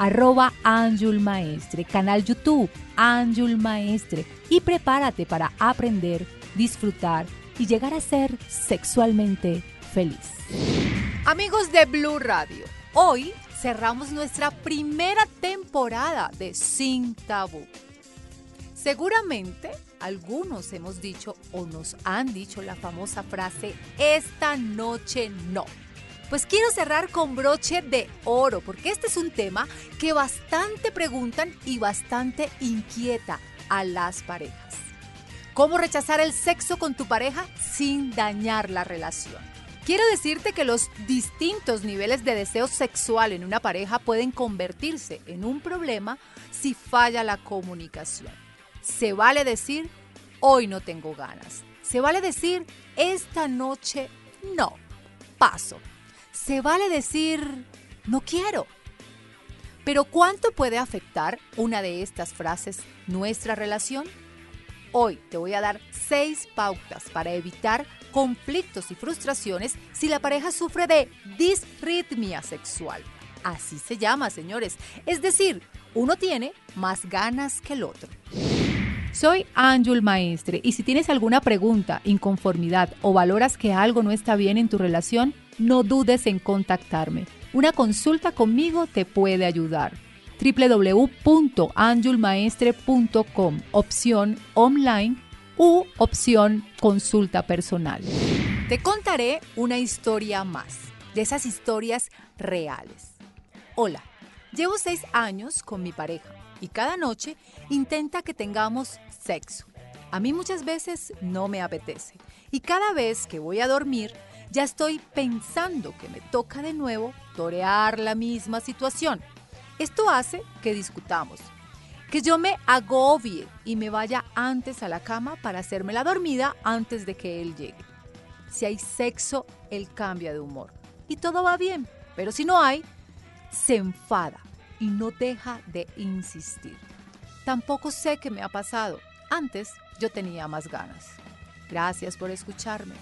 arroba Anjul Maestre, canal YouTube Anjul Maestre y prepárate para aprender, disfrutar y llegar a ser sexualmente feliz. Amigos de Blue Radio, hoy cerramos nuestra primera temporada de Sin Tabú. Seguramente algunos hemos dicho o nos han dicho la famosa frase, esta noche no. Pues quiero cerrar con broche de oro, porque este es un tema que bastante preguntan y bastante inquieta a las parejas. ¿Cómo rechazar el sexo con tu pareja sin dañar la relación? Quiero decirte que los distintos niveles de deseo sexual en una pareja pueden convertirse en un problema si falla la comunicación. Se vale decir, hoy no tengo ganas. Se vale decir, esta noche no. Paso se vale decir no quiero. Pero ¿cuánto puede afectar una de estas frases nuestra relación? Hoy te voy a dar seis pautas para evitar conflictos y frustraciones si la pareja sufre de disritmia sexual. Así se llama, señores. Es decir, uno tiene más ganas que el otro. Soy Ángel Maestre y si tienes alguna pregunta, inconformidad o valoras que algo no está bien en tu relación, no dudes en contactarme. Una consulta conmigo te puede ayudar www.anjulmaestre.com, opción online u opción consulta personal. Te contaré una historia más, de esas historias reales. Hola, llevo seis años con mi pareja y cada noche intenta que tengamos sexo. A mí muchas veces no me apetece y cada vez que voy a dormir ya estoy pensando que me toca de nuevo torear la misma situación. Esto hace que discutamos, que yo me agobie y me vaya antes a la cama para hacerme la dormida antes de que él llegue. Si hay sexo, él cambia de humor y todo va bien, pero si no hay, se enfada y no deja de insistir. Tampoco sé qué me ha pasado. Antes yo tenía más ganas. Gracias por escucharme.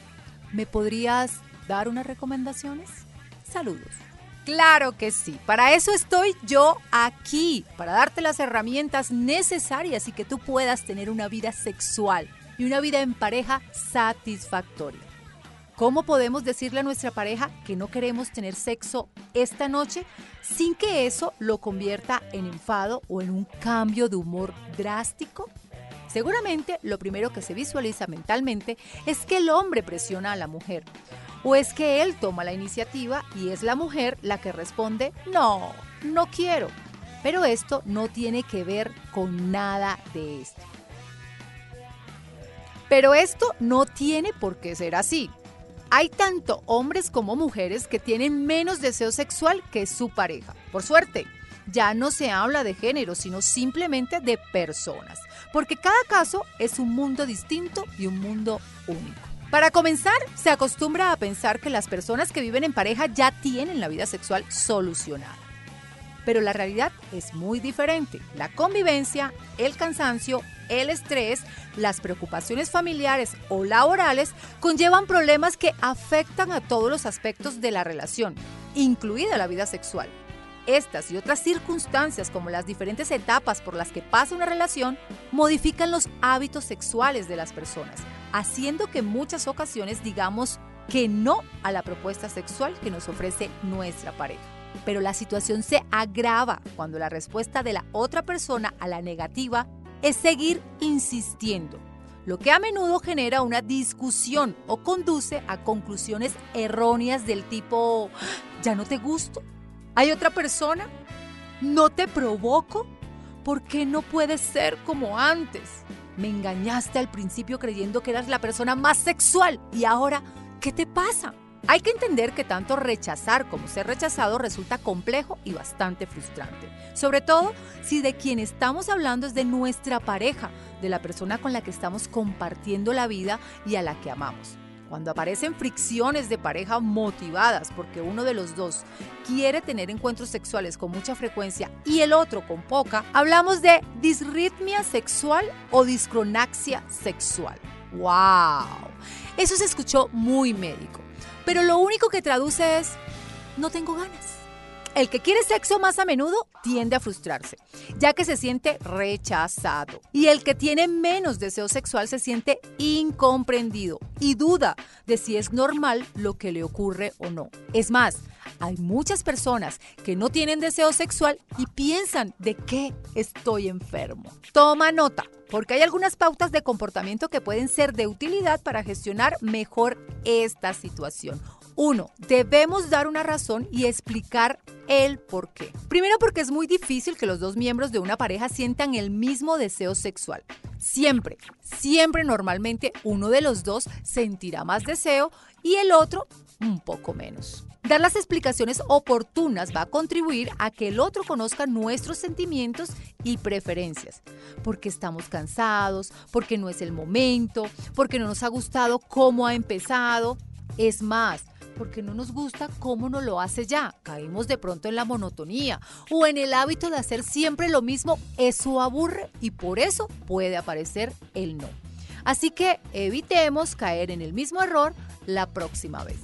¿Me podrías dar unas recomendaciones? Saludos. Claro que sí, para eso estoy yo aquí, para darte las herramientas necesarias y que tú puedas tener una vida sexual y una vida en pareja satisfactoria. ¿Cómo podemos decirle a nuestra pareja que no queremos tener sexo esta noche sin que eso lo convierta en enfado o en un cambio de humor drástico? Seguramente lo primero que se visualiza mentalmente es que el hombre presiona a la mujer. O es que él toma la iniciativa y es la mujer la que responde, no, no quiero. Pero esto no tiene que ver con nada de esto. Pero esto no tiene por qué ser así. Hay tanto hombres como mujeres que tienen menos deseo sexual que su pareja. Por suerte, ya no se habla de género, sino simplemente de personas, porque cada caso es un mundo distinto y un mundo único. Para comenzar, se acostumbra a pensar que las personas que viven en pareja ya tienen la vida sexual solucionada. Pero la realidad es muy diferente. La convivencia, el cansancio, el estrés, las preocupaciones familiares o laborales conllevan problemas que afectan a todos los aspectos de la relación, incluida la vida sexual. Estas y otras circunstancias, como las diferentes etapas por las que pasa una relación, modifican los hábitos sexuales de las personas, haciendo que en muchas ocasiones digamos que no a la propuesta sexual que nos ofrece nuestra pareja. Pero la situación se agrava cuando la respuesta de la otra persona a la negativa es seguir insistiendo, lo que a menudo genera una discusión o conduce a conclusiones erróneas del tipo, ya no te gusto, ¿Hay otra persona? ¿No te provoco? ¿Por qué no puedes ser como antes? Me engañaste al principio creyendo que eras la persona más sexual y ahora, ¿qué te pasa? Hay que entender que tanto rechazar como ser rechazado resulta complejo y bastante frustrante. Sobre todo si de quien estamos hablando es de nuestra pareja, de la persona con la que estamos compartiendo la vida y a la que amamos. Cuando aparecen fricciones de pareja motivadas porque uno de los dos quiere tener encuentros sexuales con mucha frecuencia y el otro con poca, hablamos de disritmia sexual o discronaxia sexual. ¡Wow! Eso se escuchó muy médico, pero lo único que traduce es no tengo ganas. El que quiere sexo más a menudo tiende a frustrarse, ya que se siente rechazado. Y el que tiene menos deseo sexual se siente incomprendido y duda de si es normal lo que le ocurre o no. Es más, hay muchas personas que no tienen deseo sexual y piensan de qué estoy enfermo. Toma nota, porque hay algunas pautas de comportamiento que pueden ser de utilidad para gestionar mejor esta situación. Uno, debemos dar una razón y explicar el por qué. Primero porque es muy difícil que los dos miembros de una pareja sientan el mismo deseo sexual. Siempre, siempre normalmente uno de los dos sentirá más deseo y el otro un poco menos. Dar las explicaciones oportunas va a contribuir a que el otro conozca nuestros sentimientos y preferencias. Porque estamos cansados, porque no es el momento, porque no nos ha gustado cómo ha empezado. Es más, porque no nos gusta cómo nos lo hace ya. Caemos de pronto en la monotonía o en el hábito de hacer siempre lo mismo. Eso aburre y por eso puede aparecer el no. Así que evitemos caer en el mismo error la próxima vez.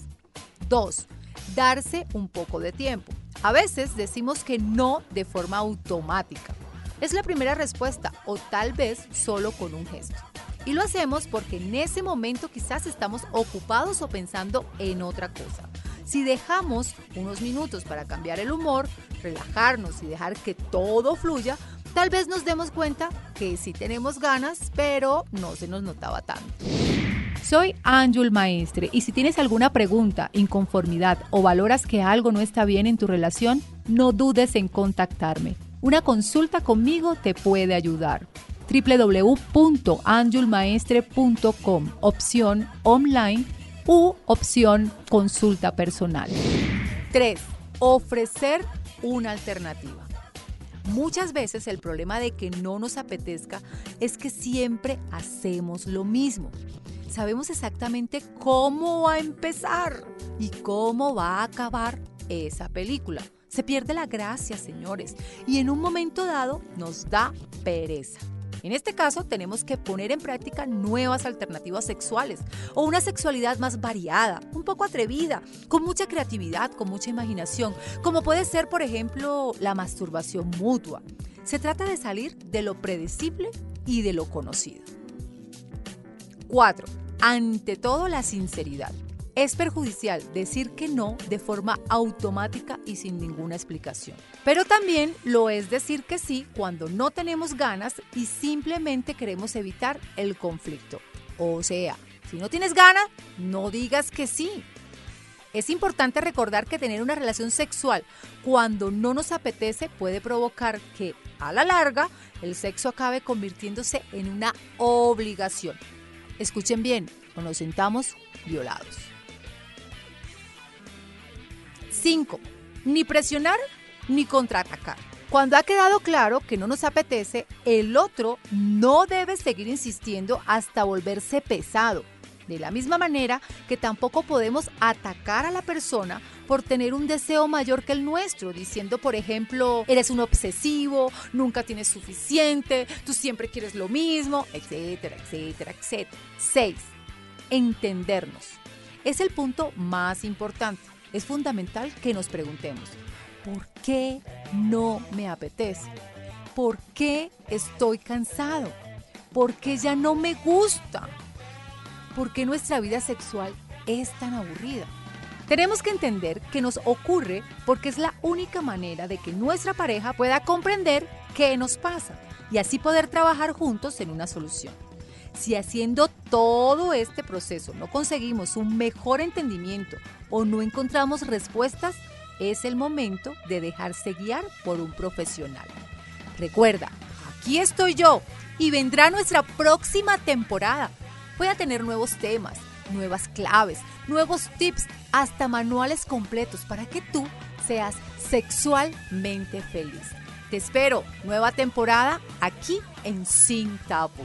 2. Darse un poco de tiempo. A veces decimos que no de forma automática. Es la primera respuesta o tal vez solo con un gesto. Y lo hacemos porque en ese momento quizás estamos ocupados o pensando en otra cosa. Si dejamos unos minutos para cambiar el humor, relajarnos y dejar que todo fluya, tal vez nos demos cuenta que sí tenemos ganas, pero no se nos notaba tanto. Soy Ángel Maestre y si tienes alguna pregunta, inconformidad o valoras que algo no está bien en tu relación, no dudes en contactarme. Una consulta conmigo te puede ayudar www.anjulmaestre.com, opción online u opción consulta personal. 3. Ofrecer una alternativa. Muchas veces el problema de que no nos apetezca es que siempre hacemos lo mismo. Sabemos exactamente cómo va a empezar y cómo va a acabar esa película. Se pierde la gracia, señores, y en un momento dado nos da pereza. En este caso, tenemos que poner en práctica nuevas alternativas sexuales o una sexualidad más variada, un poco atrevida, con mucha creatividad, con mucha imaginación, como puede ser, por ejemplo, la masturbación mutua. Se trata de salir de lo predecible y de lo conocido. 4. Ante todo, la sinceridad. Es perjudicial decir que no de forma automática y sin ninguna explicación. Pero también lo es decir que sí cuando no tenemos ganas y simplemente queremos evitar el conflicto. O sea, si no tienes ganas, no digas que sí. Es importante recordar que tener una relación sexual cuando no nos apetece puede provocar que, a la larga, el sexo acabe convirtiéndose en una obligación. Escuchen bien, o nos sentamos violados. 5. Ni presionar ni contraatacar. Cuando ha quedado claro que no nos apetece, el otro no debe seguir insistiendo hasta volverse pesado. De la misma manera que tampoco podemos atacar a la persona por tener un deseo mayor que el nuestro, diciendo, por ejemplo, eres un obsesivo, nunca tienes suficiente, tú siempre quieres lo mismo, etcétera, etcétera, etcétera. 6. Entendernos. Es el punto más importante es fundamental que nos preguntemos, ¿por qué no me apetece? ¿Por qué estoy cansado? ¿Por qué ya no me gusta? ¿Por qué nuestra vida sexual es tan aburrida? Tenemos que entender que nos ocurre porque es la única manera de que nuestra pareja pueda comprender qué nos pasa y así poder trabajar juntos en una solución. Si haciendo todo este proceso no conseguimos un mejor entendimiento o no encontramos respuestas, es el momento de dejarse guiar por un profesional. Recuerda, aquí estoy yo y vendrá nuestra próxima temporada. Voy a tener nuevos temas, nuevas claves, nuevos tips, hasta manuales completos para que tú seas sexualmente feliz. Te espero, nueva temporada aquí en Sin Tabú.